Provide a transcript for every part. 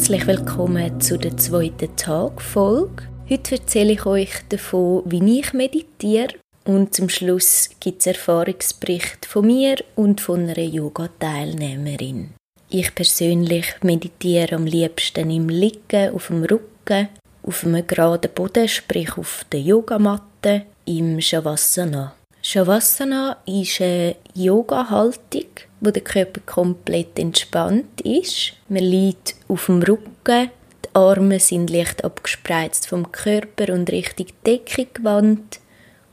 Herzlich willkommen zu der zweiten Tagfolge. Heute erzähle ich euch davon, wie ich meditiere und zum Schluss gibt es Erfahrungsbericht von mir und von einer Yoga-Teilnehmerin. Ich persönlich meditiere am liebsten im Liegen, auf dem Rücken, auf einem geraden Boden, sprich auf der Yogamatte, im Shavasana. Shavasana ist eine Yoga-Haltung, wo der Körper komplett entspannt ist. Man liegt auf dem Rücken, die Arme sind leicht abgespreizt vom Körper und Richtung Decke gewandt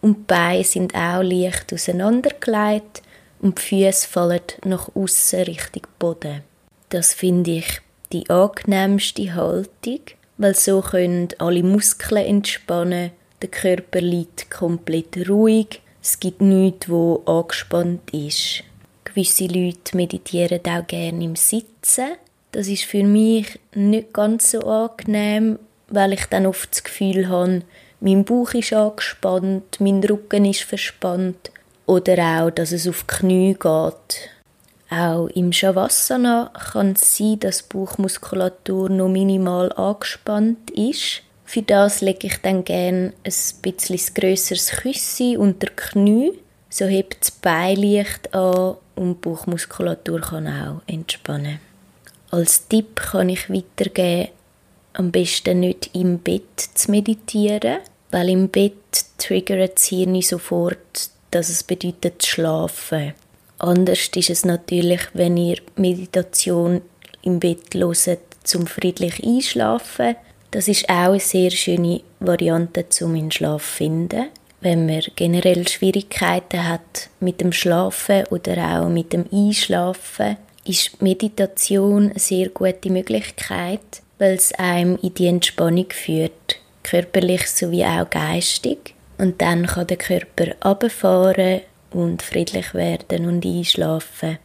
und die Beine sind auch leicht auseinandergelegt und die Füße fallen nach außen Richtung Boden. Das finde ich die angenehmste Haltung, weil so können alle Muskeln entspannen, der Körper liegt komplett ruhig, es gibt nichts, wo angespannt ist. Gewisse Leute meditieren auch gerne im Sitzen. Das ist für mich nicht ganz so angenehm, weil ich dann oft das Gefühl habe, mein Bauch ist angespannt, mein Rücken ist verspannt oder auch, dass es auf die Knie geht. Auch im Shavasana kann es sein, dass die Bauchmuskulatur noch minimal angespannt ist. Für das lege ich dann gerne ein bisschen grösseres Küssi unter die Knie. So hebt das Bein leicht an und die Bauchmuskulatur kann auch entspannen. Als Tipp kann ich weitergeben, am besten nicht im Bett zu meditieren, weil im Bett triggert das Hirn sofort, dass es bedeutet zu schlafen. Anders ist es natürlich, wenn ihr Meditation im Bett hört, zum friedlich einschlafen. Das ist auch eine sehr schöne Variante zum in Schlaf finden. Wenn man generell Schwierigkeiten hat mit dem Schlafen oder auch mit dem Einschlafen, ist Meditation eine sehr gute Möglichkeit, weil es einem in die Entspannung führt, körperlich sowie auch geistig. Und dann kann der Körper abfahren und friedlich werden und einschlafen.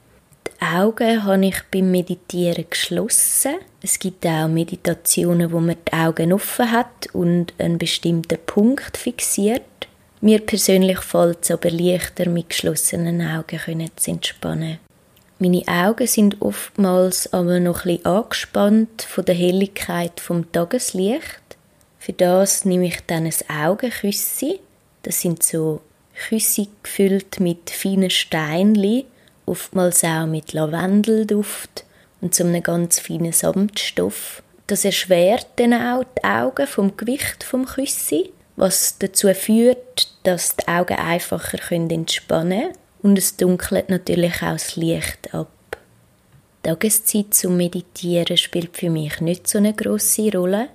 Die Augen habe ich beim Meditieren geschlossen. Es gibt auch Meditationen, wo man die Augen offen hat und einen bestimmten Punkt fixiert. Mir persönlich fällt es aber leichter, mit geschlossenen Augen zu entspannen. Meine Augen sind oftmals aber noch bisschen angespannt von der Helligkeit vom Tageslicht. Für das nehme ich dann ein Augenküssi. Das sind so Küsse gefüllt mit feinen Steinli, oftmals auch mit Lavendelduft und so einem ganz feinen Samtstoff. Das erschwert dann auch die Augen vom Gewicht vom Küssi, was dazu führt, dass die Augen einfacher entspannen können und es dunkelt natürlich auch das Licht ab. Die Tageszeit zum Meditieren spielt für mich nicht so eine grosse Rolle.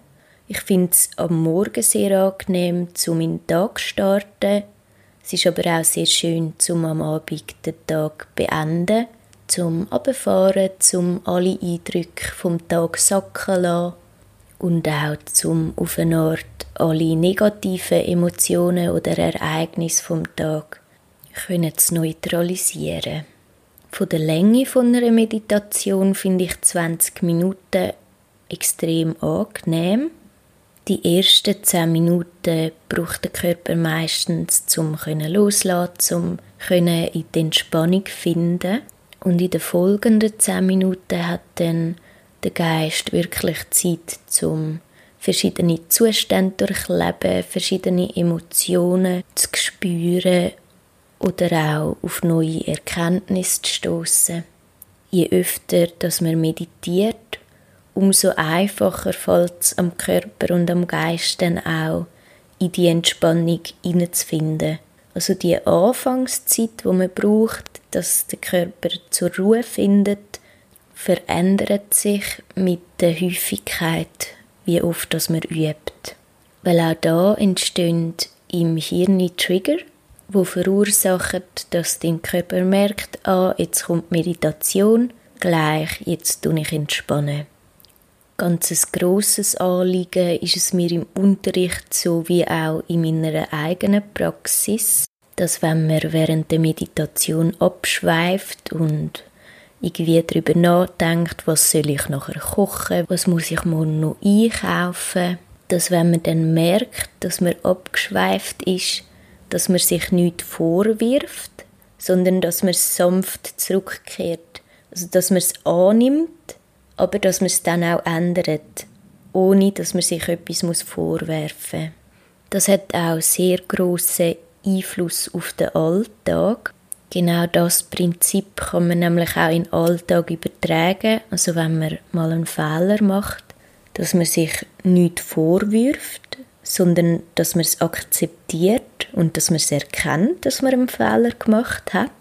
Ich finde es am Morgen sehr angenehm, um in den Tag zu starten es ist aber auch sehr schön, zum am Abend den Tag beenden, zum Abfahren, zum alle Eindrücke vom Tag sacken lassen und auch zum auf eine Art alle negativen Emotionen oder Ereignisse vom Tag zu neutralisieren. Von der Länge von einer Meditation finde ich 20 Minuten extrem angenehm. Die ersten zehn Minuten braucht der Körper meistens zum loslassen, um in die Entspannung finden. Und in den folgenden zehn Minuten hat dann der Geist wirklich Zeit, zum verschiedene Zustände durchleben, verschiedene Emotionen zu spüren oder auch auf neue Erkenntnisse zu stoßen. Je öfter, dass man meditiert, umso einfacher fällt es am Körper und am Geist dann auch, in die Entspannung hineinzufinden. Also die Anfangszeit, wo man braucht, dass der Körper zur Ruhe findet, verändert sich mit der Häufigkeit, wie oft das man übt. Weil auch da entstehen im Hirn Trigger, wo verursachen, dass dein Körper merkt, ah, jetzt kommt Meditation, gleich, jetzt tue ich entspannen ganz ein grosses Anliegen ist es mir im Unterricht sowie auch in meiner eigenen Praxis, dass wenn man während der Meditation abschweift und irgendwie darüber nachdenkt, was soll ich nachher kochen, was muss ich morgen noch einkaufen, dass wenn man dann merkt, dass man abgeschweift ist, dass man sich nicht vorwirft, sondern dass man sanft zurückkehrt, also dass man es annimmt aber dass man es dann auch ändert, ohne dass man sich etwas vorwerfen muss. Das hat auch sehr grossen Einfluss auf den Alltag. Genau das Prinzip kann man nämlich auch in den Alltag übertragen. Also wenn man mal einen Fehler macht, dass man sich nicht vorwirft, sondern dass man es akzeptiert und dass man es erkennt, dass man einen Fehler gemacht hat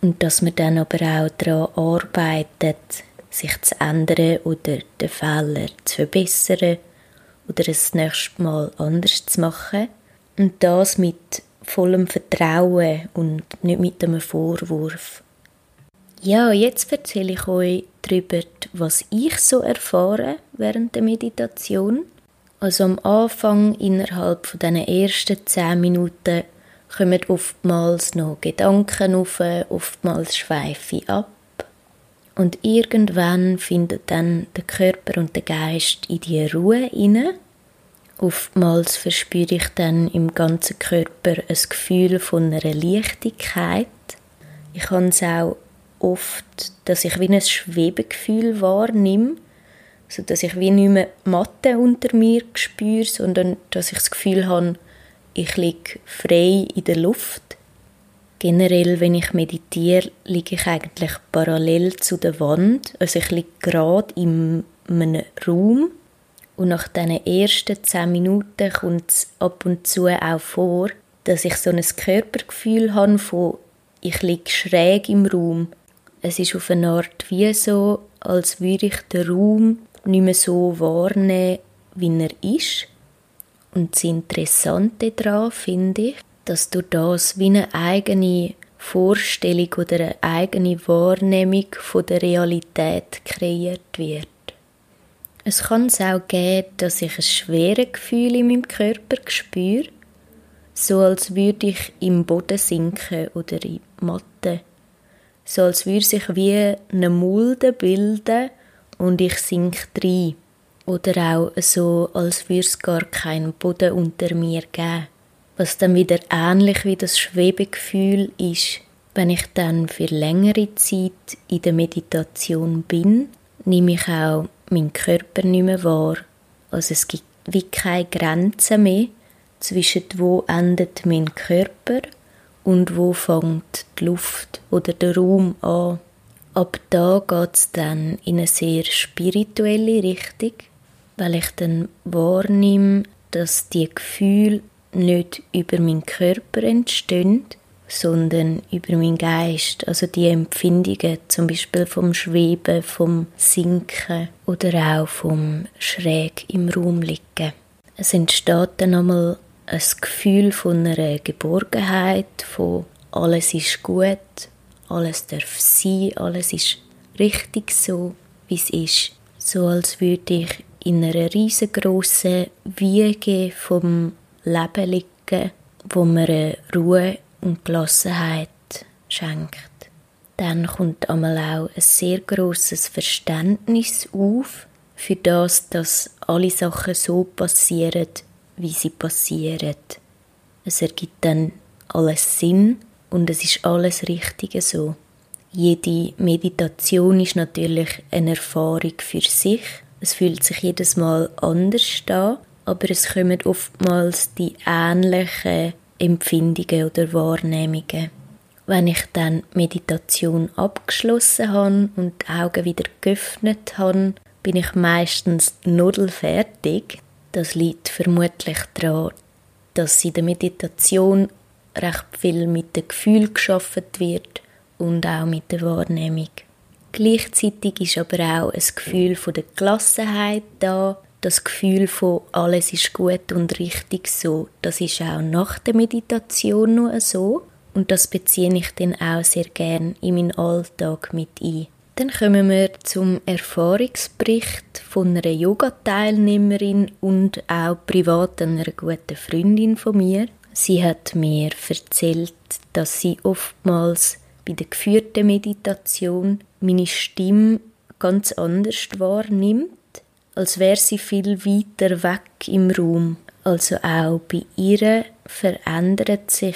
und dass man dann aber auch daran arbeitet, sich zu ändern oder den Fehler zu verbessern oder es das nächste Mal anders zu machen. Und das mit vollem Vertrauen und nicht mit einem Vorwurf. Ja, jetzt erzähle ich euch darüber, was ich so erfahre während der Meditation. Also am Anfang, innerhalb von diesen ersten zehn Minuten, kommen oftmals noch Gedanken auf, oftmals schweife ich ab. Und irgendwann findet dann der Körper und der Geist in die Ruhe inne. Oftmals verspüre ich dann im ganzen Körper ein Gefühl von einer Leichtigkeit. Ich habe es auch oft, dass ich wie ein Schwebegefühl wahrnehme, so dass ich wie nicht mehr Matte unter mir spüre, sondern dass ich das Gefühl habe, ich liege frei in der Luft. Generell, wenn ich meditiere, liege ich eigentlich parallel zu der Wand. Also ich liege gerade in einem Raum und nach diesen ersten zehn Minuten kommt es ab und zu auch vor, dass ich so ein Körpergefühl habe von ich liege schräg im Raum. Es ist auf eine Art wie so, als würde ich den Raum nicht mehr so wahrnehmen, wie er ist. Und das Interessante daran finde ich, dass durch das wie eine eigene Vorstellung oder eine eigene Wahrnehmung von der Realität kreiert wird. Es kann es auch geben, dass ich ein schweres Gefühl in meinem Körper spüre, so als würde ich im Boden sinken oder in Matte. So als würde sich wie eine Mulde bilden und ich sink rein. Oder auch so, als würde es gar keinen Boden unter mir geben. Was dann wieder ähnlich wie das Schwebegefühl ist, wenn ich dann für längere Zeit in der Meditation bin, nehme ich auch meinen Körper nicht mehr wahr. Also es gibt wie keine Grenzen mehr zwischen wo endet mein Körper und wo fängt die Luft oder der Raum an. Ab da geht es dann in eine sehr spirituelle Richtung weil ich dann wahrnehme, dass die Gefühle nicht über meinen Körper entstehen, sondern über meinen Geist, also die Empfindungen, zum Beispiel vom Schweben, vom Sinken oder auch vom Schräg im Raum liegen. Es entsteht dann einmal ein Gefühl von einer Geborgenheit, von alles ist gut, alles darf sein, alles ist richtig so, wie es ist. So als würde ich in einer riesengroßen Wiege vom Leben liegen, wo mir Ruhe und Gelassenheit schenkt. Dann kommt einmal auch ein sehr großes Verständnis auf für das, dass alle Sachen so passieren, wie sie passieren. Es ergibt dann alles Sinn und es ist alles Richtige so. Jede Meditation ist natürlich eine Erfahrung für sich es fühlt sich jedes Mal anders an, aber es kommen oftmals die ähnlichen Empfindungen oder Wahrnehmungen. Wenn ich dann Meditation abgeschlossen habe und die Augen wieder geöffnet habe, bin ich meistens nudelfertig. Das liegt vermutlich daran, dass in der Meditation recht viel mit dem Gefühl geschaffen wird und auch mit der Wahrnehmung. Gleichzeitig ist aber auch ein Gefühl von der Gelassenheit da, das Gefühl von alles ist gut und richtig so. Das ist auch nach der Meditation nur so und das beziehe ich dann auch sehr gern in meinen Alltag mit ein. Dann kommen wir zum Erfahrungsbericht von einer Yoga-Teilnehmerin und auch privat einer guten Freundin von mir. Sie hat mir erzählt, dass sie oftmals bei der geführten Meditation meine Stimme ganz anders wahrnimmt, als wäre sie viel weiter weg im Raum. Also auch bei ihr verändert sich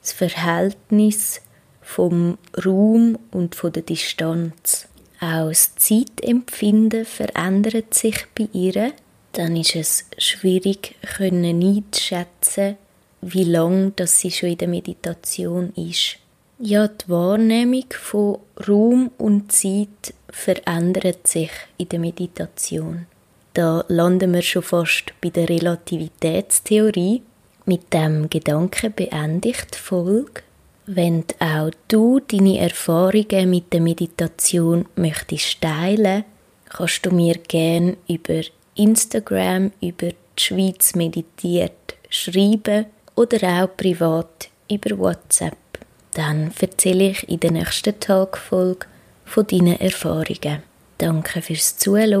das Verhältnis vom Raum und von der Distanz. auch das Zeitempfinden verändert sich bei ihr, dann ist es schwierig können einzuschätzen, wie lange das sie schon in der Meditation ist. Ja, die Wahrnehmung von Raum und Zeit verändert sich in der Meditation. Da landen wir schon fast bei der Relativitätstheorie. Mit dem Gedanken beendigt die Folge. Wenn auch du deine Erfahrungen mit der Meditation möchtest teilen, kannst du mir gerne über Instagram, über die Schweiz meditiert schreiben oder auch privat über WhatsApp. Dann erzähle ich in der nächsten Tagfolge von deinen Erfahrungen. Danke fürs Zuhören